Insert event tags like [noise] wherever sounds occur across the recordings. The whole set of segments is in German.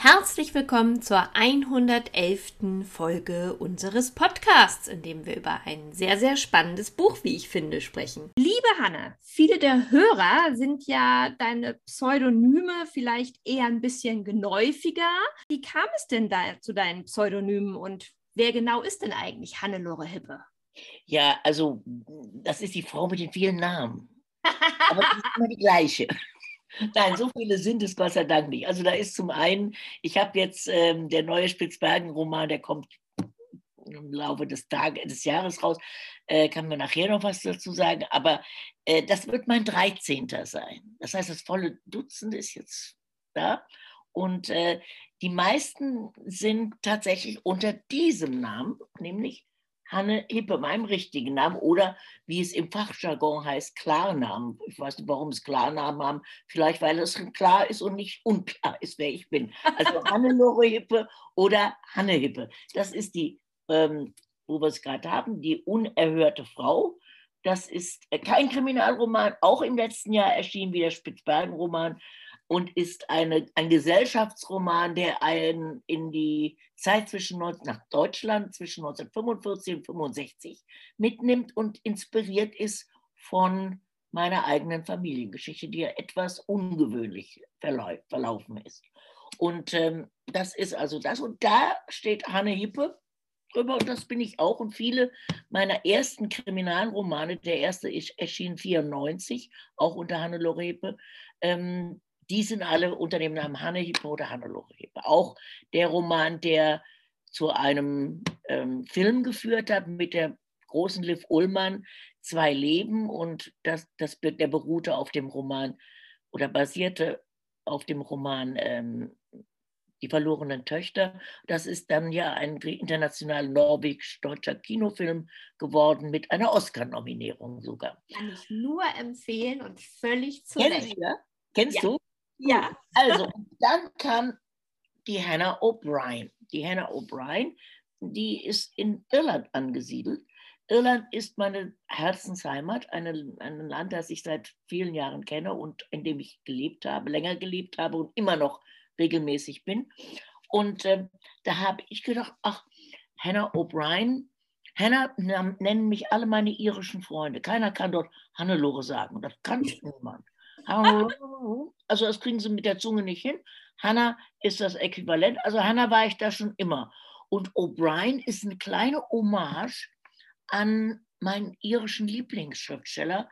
Herzlich willkommen zur 111. Folge unseres Podcasts, in dem wir über ein sehr, sehr spannendes Buch, wie ich finde, sprechen. Liebe Hanne, viele der Hörer sind ja deine Pseudonyme vielleicht eher ein bisschen geläufiger. Wie kam es denn da zu deinen Pseudonymen und wer genau ist denn eigentlich Hannelore Hippe? Ja, also das ist die Frau mit den vielen Namen. [laughs] Aber sie ist immer die gleiche. Nein, so viele sind es Gott sei Dank nicht. Also da ist zum einen, ich habe jetzt ähm, der neue Spitzbergen-Roman, der kommt im Laufe des, Tages, des Jahres raus, äh, kann man nachher noch was dazu sagen, aber äh, das wird mein 13. sein. Das heißt, das volle Dutzend ist jetzt da und äh, die meisten sind tatsächlich unter diesem Namen, nämlich Hanne Hippe, meinem richtigen Namen oder wie es im Fachjargon heißt, Klarnamen. Ich weiß nicht, warum es Klarnamen haben. Vielleicht, weil es klar ist und nicht unklar ist, wer ich bin. Also [laughs] Hannelore Hippe oder Hanne Hippe. Das ist die, ähm, wo wir es gerade haben, die unerhörte Frau. Das ist äh, kein Kriminalroman, auch im letzten Jahr erschienen wie der Spitzbergen-Roman und ist eine, ein Gesellschaftsroman, der einen in die Zeit zwischen nach Deutschland zwischen 1945 und 1965 mitnimmt und inspiriert ist von meiner eigenen Familiengeschichte, die ja etwas ungewöhnlich verlau verlaufen ist. Und ähm, das ist also das. Und da steht Hanne Hippe drüber und das bin ich auch. Und viele meiner ersten Kriminalromane, der erste erschien 1994, auch unter Hannelore Hippe, ähm, die sind alle unter dem Namen Hannehippe oder Hannelore Hippe. Auch der Roman, der zu einem ähm, Film geführt hat mit der großen Liv Ullmann, Zwei Leben und das, das, der beruhte auf dem Roman oder basierte auf dem Roman ähm, Die verlorenen Töchter. Das ist dann ja ein international norwegisch-deutscher Kinofilm geworden mit einer Oscar-Nominierung sogar. Kann ich nur empfehlen und völlig zu Recht. Kennst ja. du? Ja. Also, [laughs] dann kam die Hannah O'Brien. Die Hannah O'Brien, die ist in Irland angesiedelt. Irland ist meine Herzensheimat, eine, ein Land, das ich seit vielen Jahren kenne und in dem ich gelebt habe, länger gelebt habe und immer noch regelmäßig bin. Und äh, da habe ich gedacht, ach, Hannah O'Brien, Hannah nennen mich alle meine irischen Freunde. Keiner kann dort Hannelore sagen. Das kann niemand. [laughs] Also das kriegen sie mit der Zunge nicht hin. Hannah ist das Äquivalent. Also Hannah war ich da schon immer. Und O'Brien ist eine kleine Hommage an meinen irischen Lieblingsschriftsteller,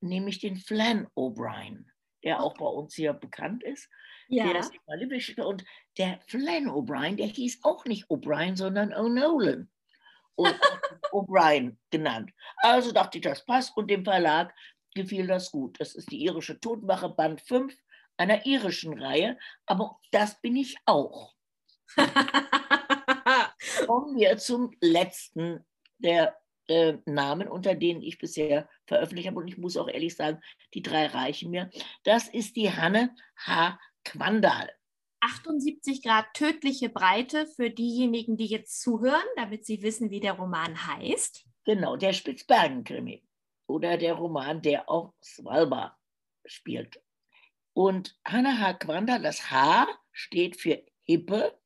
nämlich den Flann O'Brien, der auch bei uns hier bekannt ist. Ja. Der ist mein Lieblingsschriftsteller. Und der Flann O'Brien, der hieß auch nicht O'Brien, sondern O'Nolan. [laughs] O'Brien genannt. Also dachte ich, das passt. Und dem Verlag gefiel das gut. Das ist die irische Todmache, Band 5 einer irischen Reihe, aber das bin ich auch. [laughs] Kommen wir zum letzten der äh, Namen, unter denen ich bisher veröffentlicht habe. Und ich muss auch ehrlich sagen, die drei reichen mir. Das ist die Hanne H. Quandal. 78 Grad tödliche Breite für diejenigen, die jetzt zuhören, damit sie wissen, wie der Roman heißt. Genau, der Spitzbergen-Krimi oder der Roman, der auf Svalbard spielt. Und Hannah Hakwanda, das H steht für Hippe.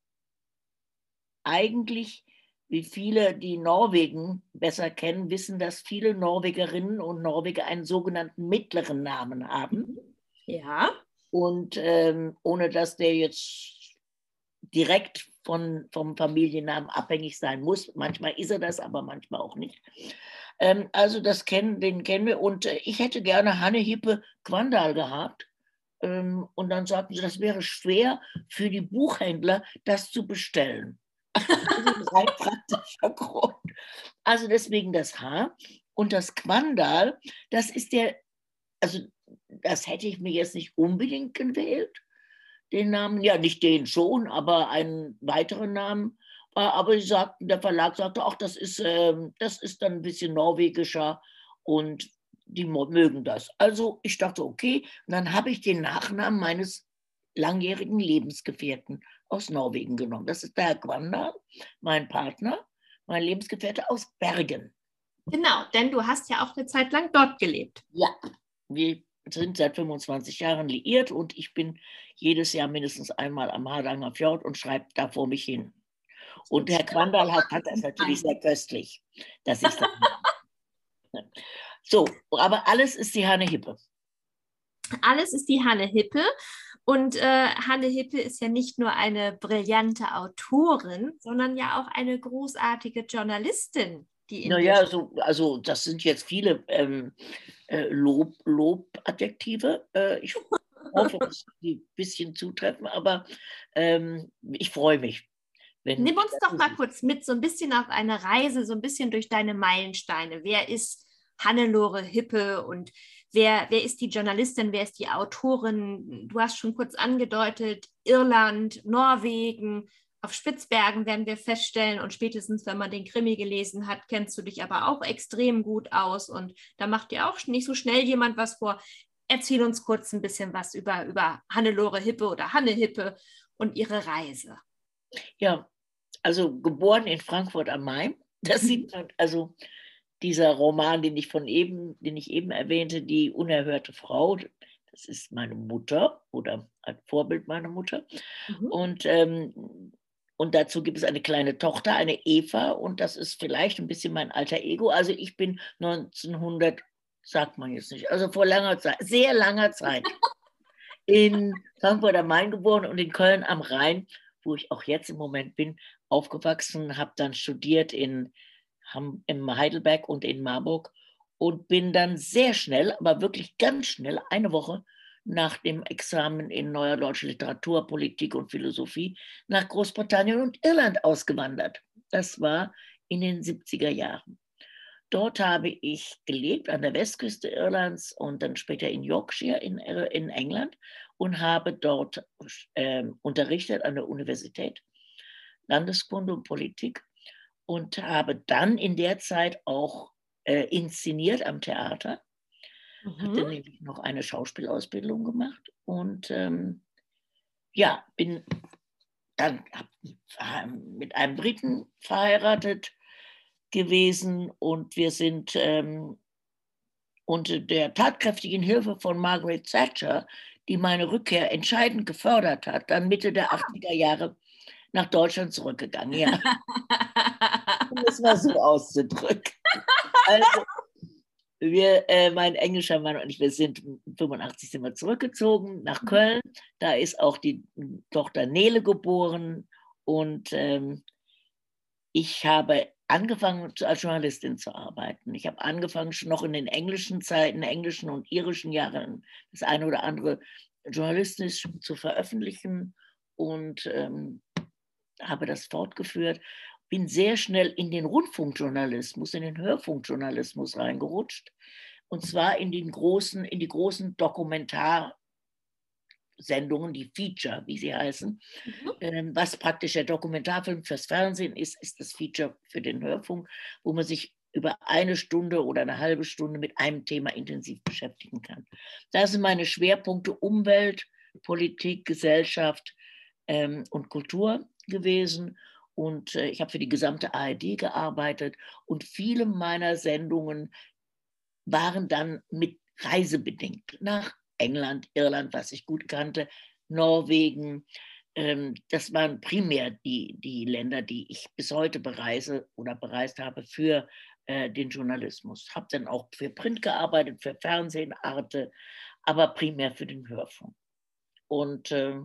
Eigentlich, wie viele, die Norwegen besser kennen, wissen, dass viele Norwegerinnen und Norweger einen sogenannten mittleren Namen haben. Ja. Und ähm, ohne dass der jetzt direkt von, vom Familiennamen abhängig sein muss. Manchmal ist er das, aber manchmal auch nicht. Ähm, also das kennen, den kennen wir. Und äh, ich hätte gerne Hanne Hippe Quandal gehabt. Ähm, und dann sagten sie, das wäre schwer für die Buchhändler, das zu bestellen. [laughs] das ist ein praktischer Grund. Also deswegen das H. Und das Quandal, das ist der, also das hätte ich mir jetzt nicht unbedingt gewählt, den Namen, ja nicht den schon, aber einen weiteren Namen. Aber sie sagten, der Verlag sagte, auch das ist, ähm, das ist dann ein bisschen norwegischer und die mögen das. Also ich dachte, okay, und dann habe ich den Nachnamen meines langjährigen Lebensgefährten aus Norwegen genommen. Das ist der Herr Gwanda, mein Partner, mein Lebensgefährte aus Bergen. Genau, denn du hast ja auch eine Zeit lang dort gelebt. Ja, wir sind seit 25 Jahren liiert und ich bin jedes Jahr mindestens einmal am Hardanger Fjord und schreibe da vor mich hin. Und Herr Quandal hat, hat das natürlich sehr köstlich. Das ist [laughs] so, aber alles ist die Hanne Hippe. Alles ist die Hanne Hippe. Und äh, Hanne Hippe ist ja nicht nur eine brillante Autorin, sondern ja auch eine großartige Journalistin. Die naja, also, also das sind jetzt viele ähm, äh, Lob, Lobadjektive. Äh, ich hoffe, dass die ein bisschen zutreffen, aber ähm, ich freue mich. Nimm uns doch mal kurz mit, so ein bisschen auf eine Reise, so ein bisschen durch deine Meilensteine. Wer ist Hannelore Hippe und wer, wer ist die Journalistin, wer ist die Autorin? Du hast schon kurz angedeutet, Irland, Norwegen, auf Spitzbergen werden wir feststellen und spätestens, wenn man den Krimi gelesen hat, kennst du dich aber auch extrem gut aus und da macht dir auch nicht so schnell jemand was vor. Erzähl uns kurz ein bisschen was über, über Hannelore Hippe oder Hanne Hippe und ihre Reise. Ja, also geboren in Frankfurt am Main. Das sieht man, also dieser Roman, den ich von eben, den ich eben erwähnte, die unerhörte Frau, das ist meine Mutter oder ein Vorbild meiner Mutter. Mhm. Und, ähm, und dazu gibt es eine kleine Tochter, eine Eva, und das ist vielleicht ein bisschen mein alter Ego. Also ich bin 1900, sagt man jetzt nicht, also vor langer Zeit, sehr langer Zeit in Frankfurt am Main geboren und in Köln am Rhein, wo ich auch jetzt im Moment bin, aufgewachsen, habe dann studiert in in Heidelberg und in Marburg und bin dann sehr schnell, aber wirklich ganz schnell, eine Woche nach dem Examen in Neuer Deutsche Literatur, Politik und Philosophie nach Großbritannien und Irland ausgewandert. Das war in den 70er Jahren. Dort habe ich gelebt an der Westküste Irlands und dann später in Yorkshire in, in England und habe dort äh, unterrichtet an der Universität Landeskunde und Politik und habe dann in der Zeit auch äh, inszeniert am Theater. Mhm. Hatte nämlich noch eine Schauspielausbildung gemacht und ähm, ja, bin dann mit einem Briten verheiratet gewesen und wir sind ähm, unter der tatkräftigen Hilfe von Margaret Thatcher, die meine Rückkehr entscheidend gefördert hat, dann Mitte der 80er Jahre nach Deutschland zurückgegangen. Ja. [laughs] um es mal so auszudrücken. Also, wir, äh, mein englischer Mann und ich, wir sind 85 sind wir zurückgezogen nach mhm. Köln. Da ist auch die Tochter Nele geboren und ähm, ich habe angefangen als Journalistin zu arbeiten. Ich habe angefangen schon noch in den englischen Zeiten, englischen und irischen Jahren das eine oder andere journalistisch zu veröffentlichen und ähm, habe das fortgeführt bin sehr schnell in den Rundfunkjournalismus, in den Hörfunkjournalismus reingerutscht. Und zwar in, den großen, in die großen Dokumentarsendungen, die Feature, wie sie heißen. Mhm. Ähm, was praktisch der Dokumentarfilm fürs Fernsehen ist, ist das Feature für den Hörfunk, wo man sich über eine Stunde oder eine halbe Stunde mit einem Thema intensiv beschäftigen kann. Das sind meine Schwerpunkte Umwelt, Politik, Gesellschaft ähm, und Kultur gewesen. Und äh, ich habe für die gesamte ARD gearbeitet und viele meiner Sendungen waren dann mit reisebedingt nach England, Irland, was ich gut kannte, Norwegen. Ähm, das waren primär die, die Länder, die ich bis heute bereise oder bereist habe für äh, den Journalismus. Habe dann auch für Print gearbeitet, für Fernsehen, Arte, aber primär für den Hörfunk. Und äh,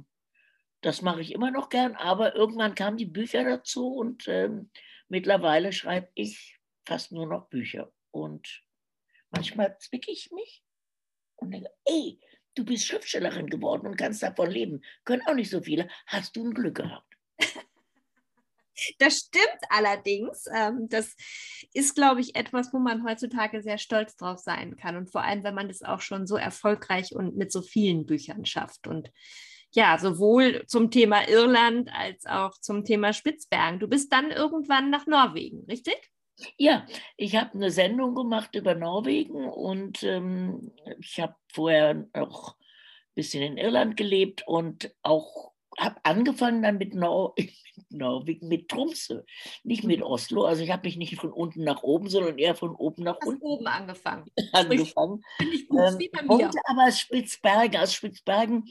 das mache ich immer noch gern, aber irgendwann kamen die Bücher dazu und ähm, mittlerweile schreibe ich fast nur noch Bücher. Und manchmal zwicke ich mich und denke, ey, du bist Schriftstellerin geworden und kannst davon leben. Können auch nicht so viele. Hast du ein Glück gehabt? [laughs] Das stimmt allerdings. Ähm, das ist, glaube ich, etwas, wo man heutzutage sehr stolz drauf sein kann. Und vor allem, wenn man das auch schon so erfolgreich und mit so vielen Büchern schafft. Und ja, sowohl zum Thema Irland als auch zum Thema Spitzbergen. Du bist dann irgendwann nach Norwegen, richtig? Ja, ich habe eine Sendung gemacht über Norwegen und ähm, ich habe vorher auch ein bisschen in Irland gelebt und auch habe angefangen dann mit, Nor [laughs] mit Norwegen, mit Tromsø, nicht mit. Oslo. Also ich habe mich nicht von unten nach oben, sondern eher von oben nach unten. oben angefangen. [laughs] angefangen. Finde ich gut, ähm, wie bei mir. aber Spitzbergen, aus Spitzbergen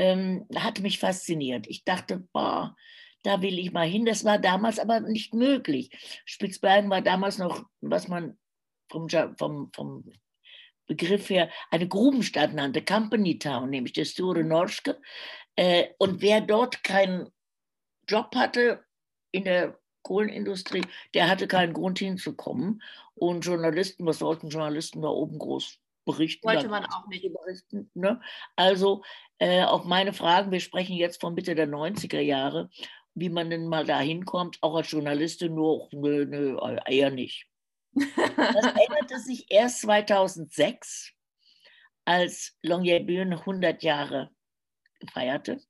ähm, hat mich fasziniert. Ich dachte, boah, da will ich mal hin. Das war damals aber nicht möglich. Spitzbergen war damals noch, was man vom, vom, vom Begriff her eine Grubenstadt nannte, Company Town, nämlich der Store Norske. Äh, und wer dort keinen Job hatte in der Kohlenindustrie, der hatte keinen Grund hinzukommen. Und Journalisten, was sollten Journalisten da oben groß berichten? Wollte man auch nicht. Berichten, ne? Also äh, auf meine Fragen, wir sprechen jetzt von Mitte der 90er Jahre, wie man denn mal da hinkommt, auch als Journalistin, nur, nö, nö, eher nicht. [laughs] Das änderte sich erst 2006, als Longyearbyen 100 Jahre feierte.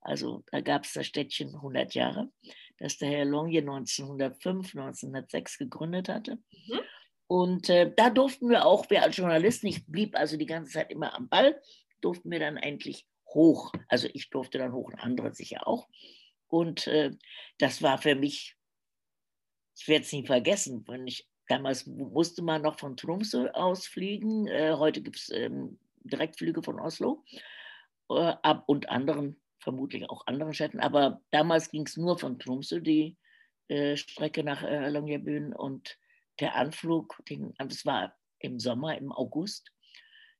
Also da gab es das Städtchen 100 Jahre, das der Herr Longye 1905, 1906 gegründet hatte. Mhm. Und äh, da durften wir auch, wir als Journalisten, ich blieb also die ganze Zeit immer am Ball, durften wir dann endlich hoch. Also ich durfte dann hoch und andere sicher auch. Und äh, das war für mich, ich werde es nie vergessen, wenn ich damals musste man noch von Tromsø aus fliegen. Äh, heute gibt es ähm, Direktflüge von Oslo äh, ab und anderen, vermutlich auch anderen Städten. Aber damals ging es nur von Tromsø die äh, Strecke nach äh, Longyearbyen und der Anflug, den, das war im Sommer, im August.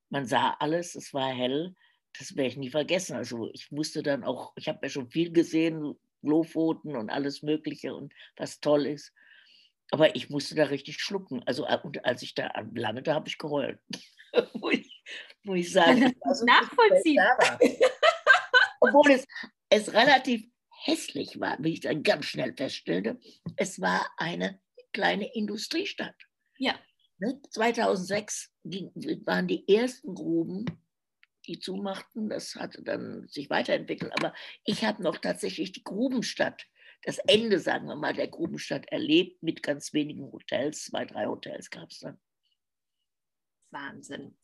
Man sah alles, es war hell das werde ich nie vergessen. Also ich musste dann auch, ich habe ja schon viel gesehen, Lofoten und alles Mögliche und was toll ist. Aber ich musste da richtig schlucken. Also äh, und als ich da landete, habe ich geheult. [laughs] muss, ich, muss ich sagen. Also, Nachvollziehen. Obwohl es, es relativ hässlich war, wie ich dann ganz schnell feststellte. Es war eine kleine Industriestadt. Ja. 2006 ne, waren die ersten Gruben die zumachten. Das hatte dann sich weiterentwickelt. Aber ich habe noch tatsächlich die Grubenstadt, das Ende, sagen wir mal, der Grubenstadt erlebt mit ganz wenigen Hotels. Zwei, drei Hotels gab es dann. Wahnsinn.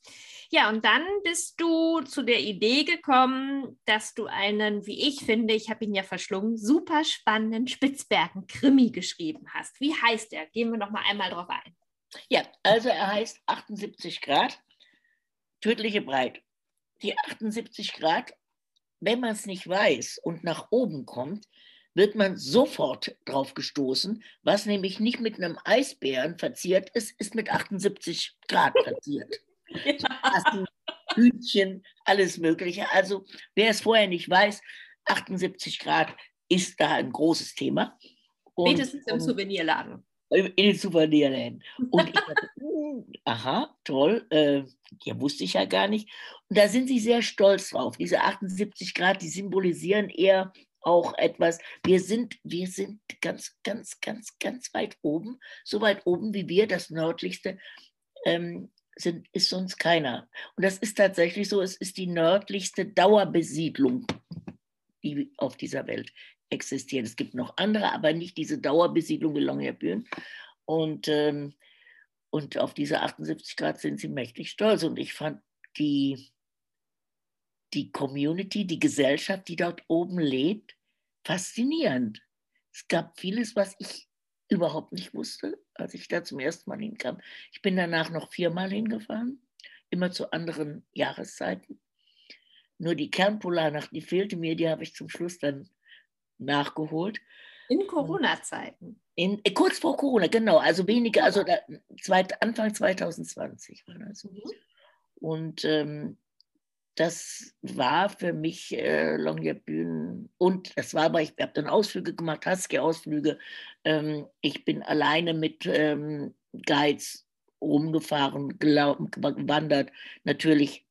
Ja, und dann bist du zu der Idee gekommen, dass du einen, wie ich finde, ich habe ihn ja verschlungen, super spannenden Spitzbergen-Krimi geschrieben hast. Wie heißt er? Gehen wir noch mal einmal drauf ein. Ja, also er heißt 78 Grad, tödliche Breit die 78 Grad, wenn man es nicht weiß und nach oben kommt, wird man sofort drauf gestoßen, was nämlich nicht mit einem Eisbären verziert ist, ist mit 78 Grad [laughs] verziert. ja. Hühnchen, alles Mögliche. Also wer es vorher nicht weiß, 78 Grad ist da ein großes Thema. Und, Spätestens im Souvenirladen. In den Souvenirläden. Und ich dachte, [laughs] hm, aha, toll, äh, ja, wusste ich ja gar nicht. Und da sind sie sehr stolz drauf. Diese 78 Grad, die symbolisieren eher auch etwas. Wir sind, wir sind ganz, ganz, ganz, ganz weit oben, so weit oben wie wir, das nördlichste. Ähm, sind, ist sonst keiner. Und das ist tatsächlich so, es ist die nördlichste Dauerbesiedlung, die auf dieser Welt existiert. Es gibt noch andere, aber nicht diese Dauerbesiedlung wie Longyearbyen. Und, ähm, und auf diese 78 Grad sind sie mächtig stolz. Und ich fand die, die Community, die Gesellschaft, die dort oben lebt, faszinierend. Es gab vieles, was ich überhaupt nicht wusste, als ich da zum ersten Mal hinkam. Ich bin danach noch viermal hingefahren, immer zu anderen Jahreszeiten. Nur die Kernpolarnacht, die fehlte mir, die habe ich zum Schluss dann nachgeholt. In Corona-Zeiten. In, äh, kurz vor Corona, genau. Also weniger, also da, zweit, Anfang 2020 war das. Mhm. Und ähm, das war für mich äh, Longyearbyen und das war aber, ich habe dann Ausflüge gemacht, Husky-Ausflüge. Ähm, ich bin alleine mit ähm, Guides rumgefahren, gewandert. Natürlich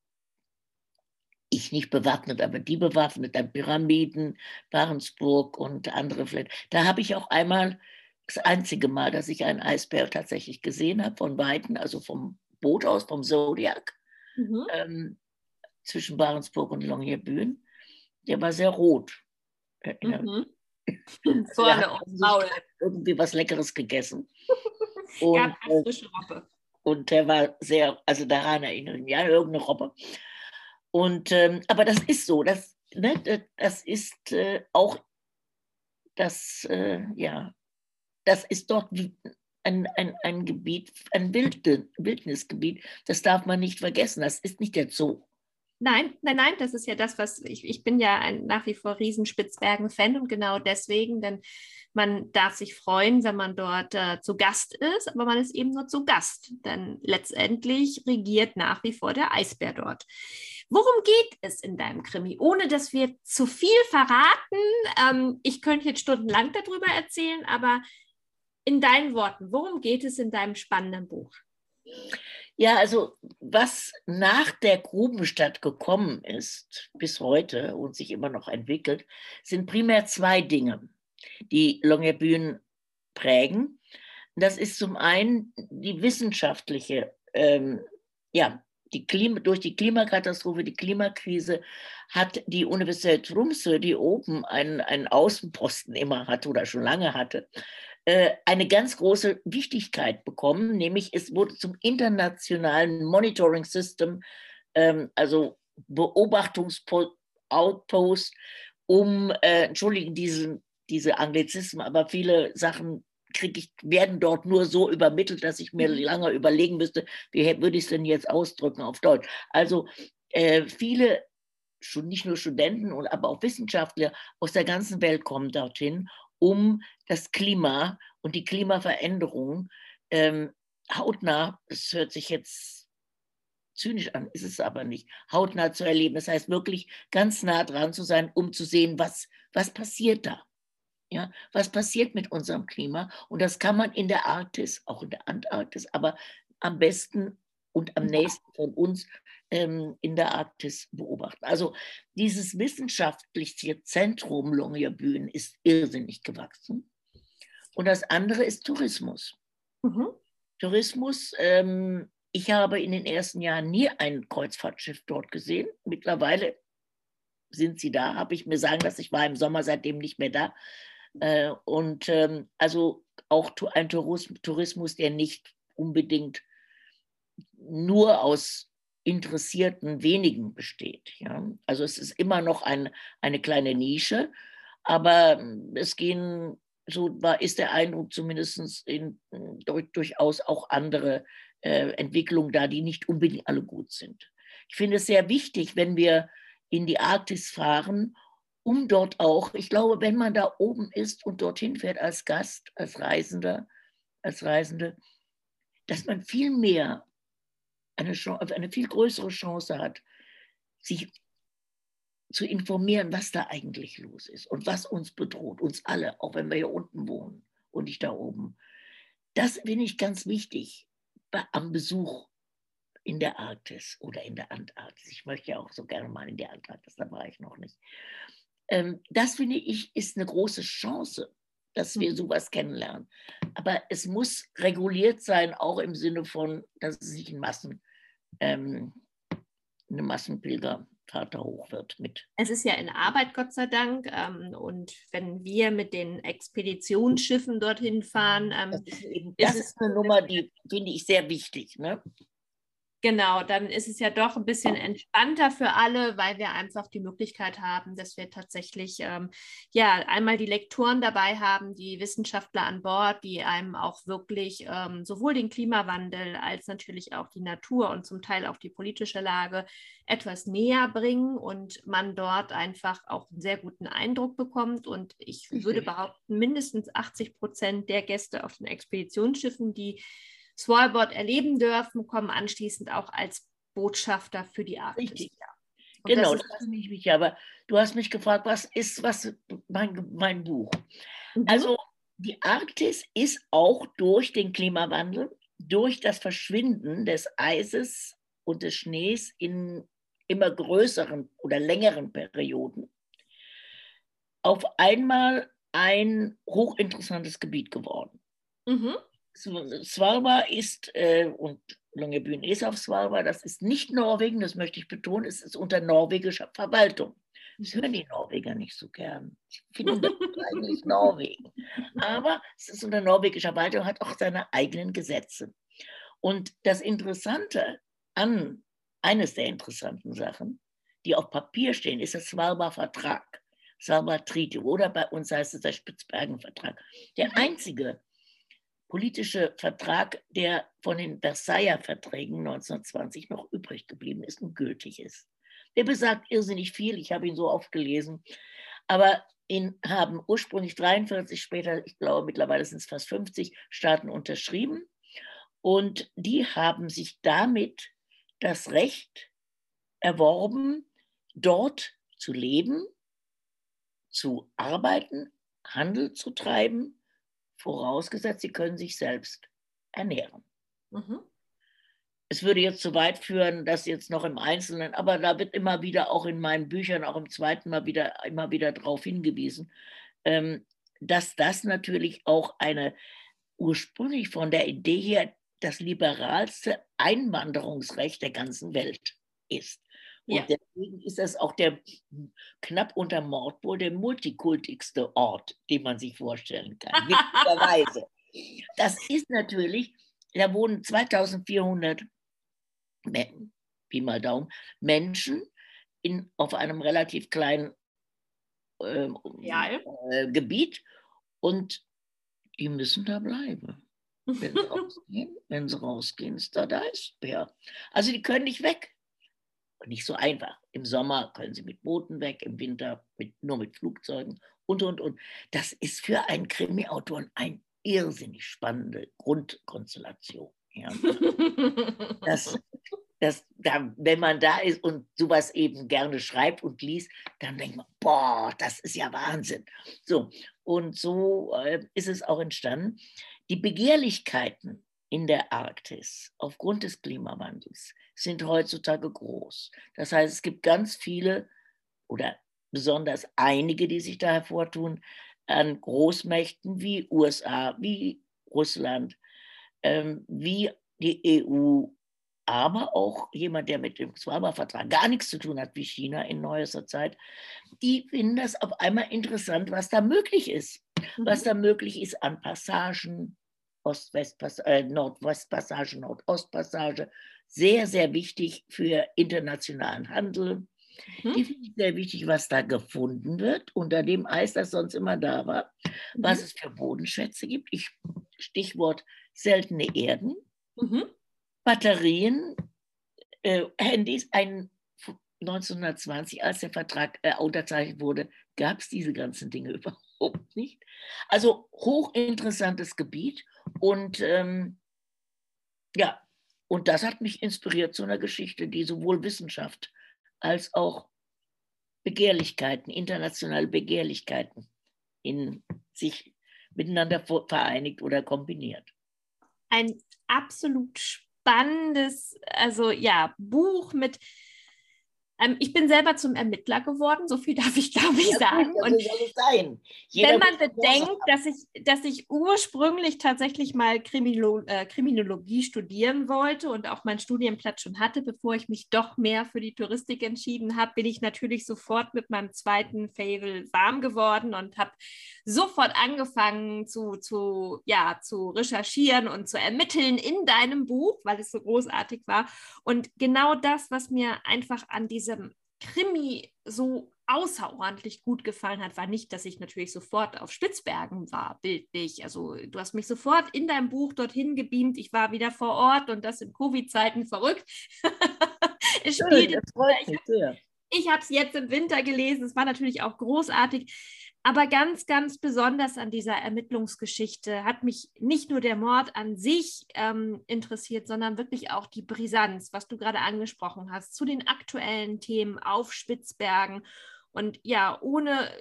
ich nicht bewaffnet, aber die bewaffnet, dann Pyramiden, Warensburg und andere Flächen. Da habe ich auch einmal, das einzige Mal, dass ich einen Eisbär tatsächlich gesehen habe, von Weitem, also vom Boot aus, vom Zodiac, mhm. ähm, zwischen Warensburg und Longyearbyen. der war sehr rot. Mhm. Vorne aufs Maul. Irgendwie was Leckeres gegessen. [laughs] Und, Gab eine frische Robbe. Und der war sehr, also daran erinnern, ja, irgendeine Robbe. Und, ähm, aber das ist so, das, ne, das ist äh, auch das, äh, ja, das ist dort ein, ein, ein Gebiet, ein Wildnisgebiet, das darf man nicht vergessen. Das ist nicht der Zoo. Nein, nein, nein, das ist ja das, was ich, ich bin ja ein nach wie vor Riesenspitzbergen-Fan und genau deswegen, denn man darf sich freuen, wenn man dort äh, zu Gast ist, aber man ist eben nur zu Gast, denn letztendlich regiert nach wie vor der Eisbär dort. Worum geht es in deinem Krimi? Ohne dass wir zu viel verraten. Ähm, ich könnte jetzt stundenlang darüber erzählen, aber in deinen Worten, worum geht es in deinem spannenden Buch? Ja, also was nach der Grubenstadt gekommen ist bis heute und sich immer noch entwickelt, sind primär zwei Dinge, die Longyearbyen prägen. Das ist zum einen die wissenschaftliche, ähm, ja, die Klima, durch die Klimakatastrophe, die Klimakrise hat die Universität Tromsø, die oben einen, einen Außenposten immer hatte oder schon lange hatte, eine ganz große Wichtigkeit bekommen, nämlich es wurde zum internationalen Monitoring System, ähm, also Beobachtungsoutpost, um, äh, entschuldigen diesen, diese Anglizismen, aber viele Sachen kriege ich, werden dort nur so übermittelt, dass ich mir mhm. lange überlegen müsste, wie würde ich es denn jetzt ausdrücken auf Deutsch. Also äh, viele schon nicht nur Studenten, aber auch Wissenschaftler aus der ganzen Welt kommen dorthin um das Klima und die Klimaveränderung ähm, hautnah, es hört sich jetzt zynisch an, ist es aber nicht, hautnah zu erleben. Das heißt wirklich ganz nah dran zu sein, um zu sehen, was, was passiert da. Ja, was passiert mit unserem Klima? Und das kann man in der Arktis, auch in der Antarktis, aber am besten und am nächsten von uns ähm, in der Arktis beobachten. Also dieses wissenschaftliche Zentrum Longyearbyen ist irrsinnig gewachsen. Und das andere ist Tourismus. Mhm. Tourismus, ähm, ich habe in den ersten Jahren nie ein Kreuzfahrtschiff dort gesehen. Mittlerweile sind sie da, habe ich mir sagen lassen, ich war im Sommer seitdem nicht mehr da. Äh, und ähm, also auch ein Tourismus, der nicht unbedingt nur aus interessierten wenigen besteht. Ja? Also es ist immer noch ein, eine kleine Nische, aber es gehen, so war, ist der Eindruck zumindest in, durch, durchaus auch andere äh, Entwicklungen da, die nicht unbedingt alle gut sind. Ich finde es sehr wichtig, wenn wir in die Arktis fahren, um dort auch, ich glaube, wenn man da oben ist und dorthin fährt als Gast, als Reisender, als Reisende, dass man viel mehr eine, Chance, eine viel größere Chance hat, sich zu informieren, was da eigentlich los ist und was uns bedroht, uns alle, auch wenn wir hier unten wohnen und nicht da oben. Das finde ich ganz wichtig am Besuch in der Arktis oder in der Antarktis. Ich möchte ja auch so gerne mal in der Antarktis, da war ich noch nicht. Ähm, das finde ich ist eine große Chance, dass wir mhm. sowas kennenlernen. Aber es muss reguliert sein, auch im Sinne von, dass es nicht in Massen ähm, eine Massenpilgerfahrt da hoch wird mit. Es ist ja in Arbeit, Gott sei Dank. Ähm, und wenn wir mit den Expeditionsschiffen dorthin fahren, ähm, das ist, das ist eine Nummer, die finde ich sehr wichtig. Ne? Genau, dann ist es ja doch ein bisschen entspannter für alle, weil wir einfach die Möglichkeit haben, dass wir tatsächlich ähm, ja einmal die Lektoren dabei haben, die Wissenschaftler an Bord, die einem auch wirklich ähm, sowohl den Klimawandel als natürlich auch die Natur und zum Teil auch die politische Lage etwas näher bringen und man dort einfach auch einen sehr guten Eindruck bekommt. Und ich würde behaupten, mindestens 80 Prozent der Gäste auf den Expeditionsschiffen, die Svalbard erleben dürfen, kommen anschließend auch als Botschafter für die Arktis. Richtig. genau, das, das ich mich. Aber du hast mich gefragt, was ist was mein, mein Buch? Mhm. Also die Arktis ist auch durch den Klimawandel, durch das Verschwinden des Eises und des Schnees in immer größeren oder längeren Perioden auf einmal ein hochinteressantes Gebiet geworden. Mhm. Svalbard ist, äh, und Longyearbyen ist auf Svalbard, das ist nicht Norwegen, das möchte ich betonen, es ist unter norwegischer Verwaltung. Das hören die Norweger nicht so gern. Sie finden das [laughs] eigentlich Norwegen. Aber es ist unter norwegischer Wald und hat auch seine eigenen Gesetze. Und das Interessante an, eines der interessanten Sachen, die auf Papier stehen, ist der Svalbard-Vertrag. Svalbard Treaty oder bei uns heißt es der Spitzbergen-Vertrag. Der mhm. einzige politische Vertrag, der von den Versailler Verträgen 1920 noch übrig geblieben ist und gültig ist. Der besagt irrsinnig viel, ich habe ihn so oft gelesen, aber ihn haben ursprünglich 43, später, ich glaube mittlerweile sind es fast 50 Staaten unterschrieben und die haben sich damit das Recht erworben, dort zu leben, zu arbeiten, Handel zu treiben, vorausgesetzt, sie können sich selbst ernähren. Mhm es würde jetzt zu weit führen, das jetzt noch im Einzelnen, aber da wird immer wieder auch in meinen Büchern, auch im zweiten Mal wieder, immer wieder darauf hingewiesen, ähm, dass das natürlich auch eine ursprünglich von der Idee her das liberalste Einwanderungsrecht der ganzen Welt ist. Und ja. deswegen ist das auch der knapp unter Mord wohl der multikultigste Ort, den man sich vorstellen kann. [laughs] das ist natürlich, da wohnen 2400 Pi mal Daumen, Menschen in, auf einem relativ kleinen äh, ja. äh, Gebiet und die müssen da bleiben. Wenn sie rausgehen, [laughs] wenn sie rausgehen, ist da der Eisbär. Also die können nicht weg. Nicht so einfach. Im Sommer können sie mit Booten weg, im Winter mit, nur mit Flugzeugen und, und, und. Das ist für einen Krimi-Autor eine irrsinnig spannende Grundkonstellation. Ja. [laughs] Das, das, da, wenn man da ist und sowas eben gerne schreibt und liest, dann denkt man, boah, das ist ja Wahnsinn. So, und so äh, ist es auch entstanden. Die Begehrlichkeiten in der Arktis aufgrund des Klimawandels sind heutzutage groß. Das heißt, es gibt ganz viele oder besonders einige, die sich da hervortun, an Großmächten wie USA, wie Russland, ähm, wie die EU, aber auch jemand, der mit dem Svalbard-Vertrag gar nichts zu tun hat, wie China in neuester Zeit, die finden das auf einmal interessant, was da möglich ist. Mhm. Was da möglich ist an Passagen, Äh, Nordwest-Passage, Nordostpassage, sehr, sehr wichtig für internationalen Handel. Mhm. Die finde ich sehr wichtig, was da gefunden wird, unter dem Eis, das sonst immer da war, mhm. was es für Bodenschätze gibt. Ich, Stichwort seltene Erden, mhm. Batterien, äh, Handys. Ein, 1920, als der Vertrag äh, unterzeichnet wurde, gab es diese ganzen Dinge [laughs] überhaupt nicht. Also hochinteressantes Gebiet und ähm, ja, und das hat mich inspiriert zu einer Geschichte, die sowohl Wissenschaft als auch Begehrlichkeiten, internationale Begehrlichkeiten in sich miteinander vereinigt oder kombiniert. Ein absolut spannendes, also ja, Buch mit ähm, ich bin selber zum Ermittler geworden, so viel [laughs] darf ich, glaube ich, sagen. Ja, und wenn man bedenkt, dass ich, dass ich ursprünglich tatsächlich mal Kriminolo äh, Kriminologie studieren wollte und auch meinen Studienplatz schon hatte, bevor ich mich doch mehr für die Touristik entschieden habe, bin ich natürlich sofort mit meinem zweiten Favel warm geworden und habe sofort angefangen zu, zu, ja, zu recherchieren und zu ermitteln in deinem Buch, weil es so großartig war. Und genau das, was mir einfach an diesem diesem Krimi so außerordentlich gut gefallen hat, war nicht, dass ich natürlich sofort auf Spitzbergen war, bildlich. Also du hast mich sofort in deinem Buch dorthin gebeamt. Ich war wieder vor Ort und das in Covid-Zeiten verrückt. [laughs] es Schön, ich habe es jetzt im Winter gelesen. Es war natürlich auch großartig. Aber ganz, ganz besonders an dieser Ermittlungsgeschichte hat mich nicht nur der Mord an sich ähm, interessiert, sondern wirklich auch die Brisanz, was du gerade angesprochen hast, zu den aktuellen Themen auf Spitzbergen. Und ja, ohne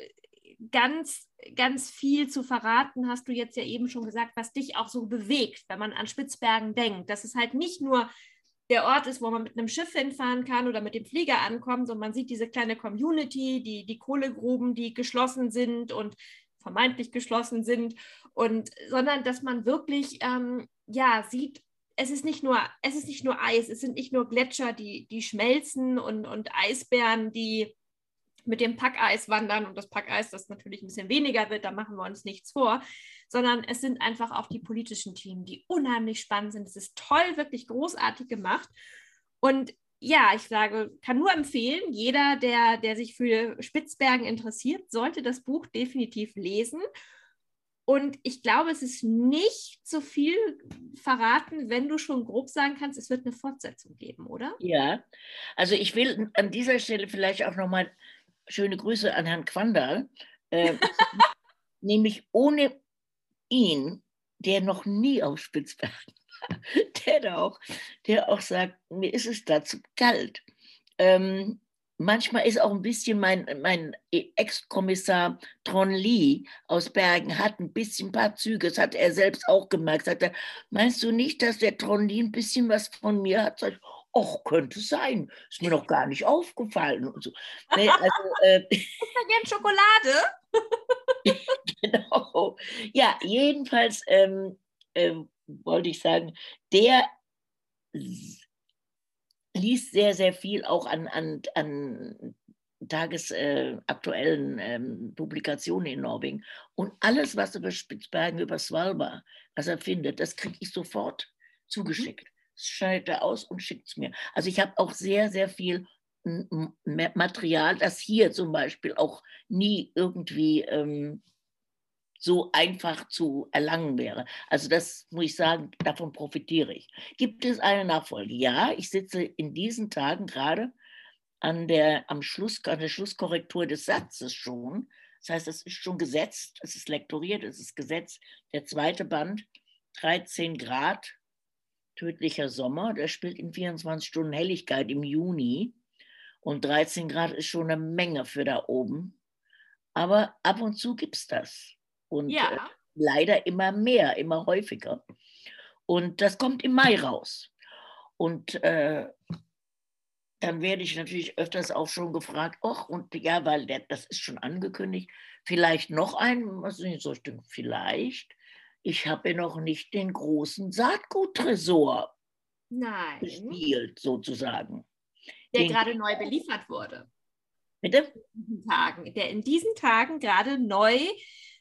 ganz, ganz viel zu verraten, hast du jetzt ja eben schon gesagt, was dich auch so bewegt, wenn man an Spitzbergen denkt. Das ist halt nicht nur der Ort ist, wo man mit einem Schiff hinfahren kann oder mit dem Flieger ankommt und man sieht diese kleine Community, die, die Kohlegruben, die geschlossen sind und vermeintlich geschlossen sind. Und sondern dass man wirklich ähm, ja sieht, es ist nicht nur es ist nicht nur Eis, es sind nicht nur Gletscher, die die schmelzen und und Eisbären, die mit dem Packeis wandern und das Packeis, das natürlich ein bisschen weniger wird, da machen wir uns nichts vor, sondern es sind einfach auch die politischen Themen, die unheimlich spannend sind. Es ist toll, wirklich großartig gemacht. Und ja, ich sage, kann nur empfehlen, jeder, der, der sich für Spitzbergen interessiert, sollte das Buch definitiv lesen. Und ich glaube, es ist nicht so viel verraten, wenn du schon grob sagen kannst, es wird eine Fortsetzung geben, oder? Ja, also ich will an dieser Stelle vielleicht auch nochmal schöne Grüße an Herrn Quandal, äh, [laughs] nämlich ohne ihn, der noch nie auf Spitzbergen war, [laughs] der da auch, der auch sagt, mir ist es dazu kalt. Ähm, manchmal ist auch ein bisschen mein, mein Ex-Kommissar Tron Lee aus Bergen hat ein bisschen ein paar Züge, das hat er selbst auch gemerkt, sagt er, meinst du nicht, dass der Tron Lee ein bisschen was von mir hat? Sag ich, Och, könnte sein. Ist mir noch gar nicht aufgefallen. Und so. Nee, also, äh, [laughs] ist da gern Schokolade? [laughs] genau. Ja, jedenfalls ähm, äh, wollte ich sagen, der liest sehr, sehr viel auch an, an, an tagesaktuellen äh, ähm, Publikationen in Norwegen. Und alles, was über Spitzbergen, über Svalbard, was er findet, das kriege ich sofort mhm. zugeschickt schneidet er aus und schickt es mir. Also ich habe auch sehr, sehr viel Material, das hier zum Beispiel auch nie irgendwie ähm, so einfach zu erlangen wäre. Also das muss ich sagen, davon profitiere ich. Gibt es eine Nachfolge? Ja, ich sitze in diesen Tagen gerade an der, am Schluss, an der Schlusskorrektur des Satzes schon. Das heißt, es ist schon gesetzt, es ist lektoriert, es ist gesetzt. Der zweite Band, 13 Grad, Tödlicher Sommer, der spielt in 24 Stunden Helligkeit im Juni. Und 13 Grad ist schon eine Menge für da oben. Aber ab und zu gibt es das. Und ja. äh, leider immer mehr, immer häufiger. Und das kommt im Mai raus. Und äh, dann werde ich natürlich öfters auch schon gefragt, ach, und ja, weil der, das ist schon angekündigt, vielleicht noch ein, was ist nicht so stimmt, vielleicht ich habe noch nicht den großen Saatguttresor Nein. gespielt, sozusagen. Der den gerade neu beliefert wurde. Bitte? In Tagen, der in diesen Tagen gerade neu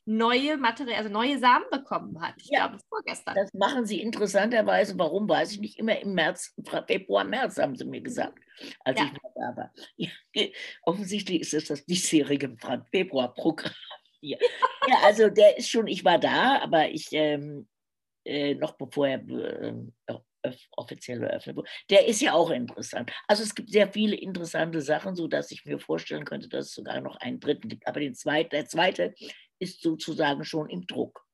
neue Material, also neue Samen bekommen hat. Ich ja, glaube, vorgestern. Das machen sie interessanterweise. Warum weiß ich nicht? Immer im März, Februar, März haben sie mir gesagt, als ja. ich noch da war. Ja, offensichtlich ist es das diesjährige Februar-Programm hier. Ja, also der ist schon, ich war da, aber ich, ähm, äh, noch bevor er äh, offiziell eröffnet wurde, der ist ja auch interessant. Also es gibt sehr viele interessante Sachen, sodass ich mir vorstellen könnte, dass es sogar noch einen dritten gibt. Aber den zweiten, der zweite ist sozusagen schon im Druck.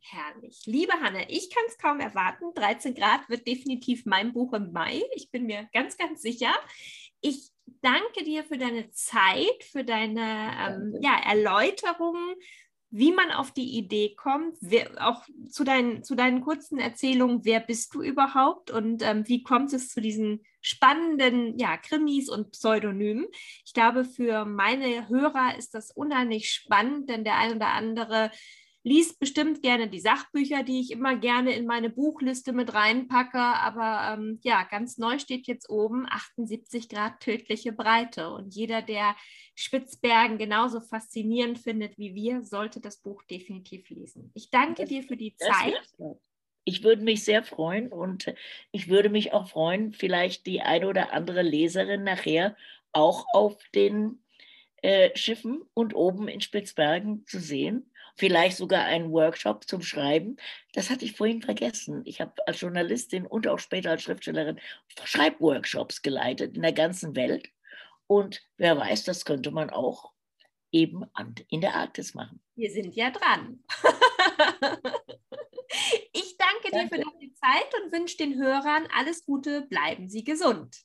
Herrlich. Liebe Hanne, ich kann es kaum erwarten. 13 Grad wird definitiv mein Buch im Mai. Ich bin mir ganz, ganz sicher. Ich danke dir für deine Zeit, für deine ähm, ja, Erläuterungen, wie man auf die Idee kommt, wer, auch zu deinen, zu deinen kurzen Erzählungen, wer bist du überhaupt? Und ähm, wie kommt es zu diesen spannenden ja, Krimis und Pseudonymen. Ich glaube, für meine Hörer ist das unheimlich spannend, denn der ein oder andere liest bestimmt gerne die Sachbücher, die ich immer gerne in meine Buchliste mit reinpacke. Aber ähm, ja, ganz neu steht jetzt oben 78 Grad tödliche Breite. Und jeder, der Spitzbergen genauso faszinierend findet wie wir, sollte das Buch definitiv lesen. Ich danke das, dir für die Zeit. Ich würde mich sehr freuen und ich würde mich auch freuen, vielleicht die eine oder andere Leserin nachher auch auf den äh, Schiffen und oben in Spitzbergen zu sehen vielleicht sogar einen Workshop zum Schreiben. Das hatte ich vorhin vergessen. Ich habe als Journalistin und auch später als Schriftstellerin Schreibworkshops geleitet in der ganzen Welt. Und wer weiß, das könnte man auch eben in der Arktis machen. Wir sind ja dran. [laughs] ich danke, danke dir für deine Zeit und wünsche den Hörern alles Gute. Bleiben Sie gesund.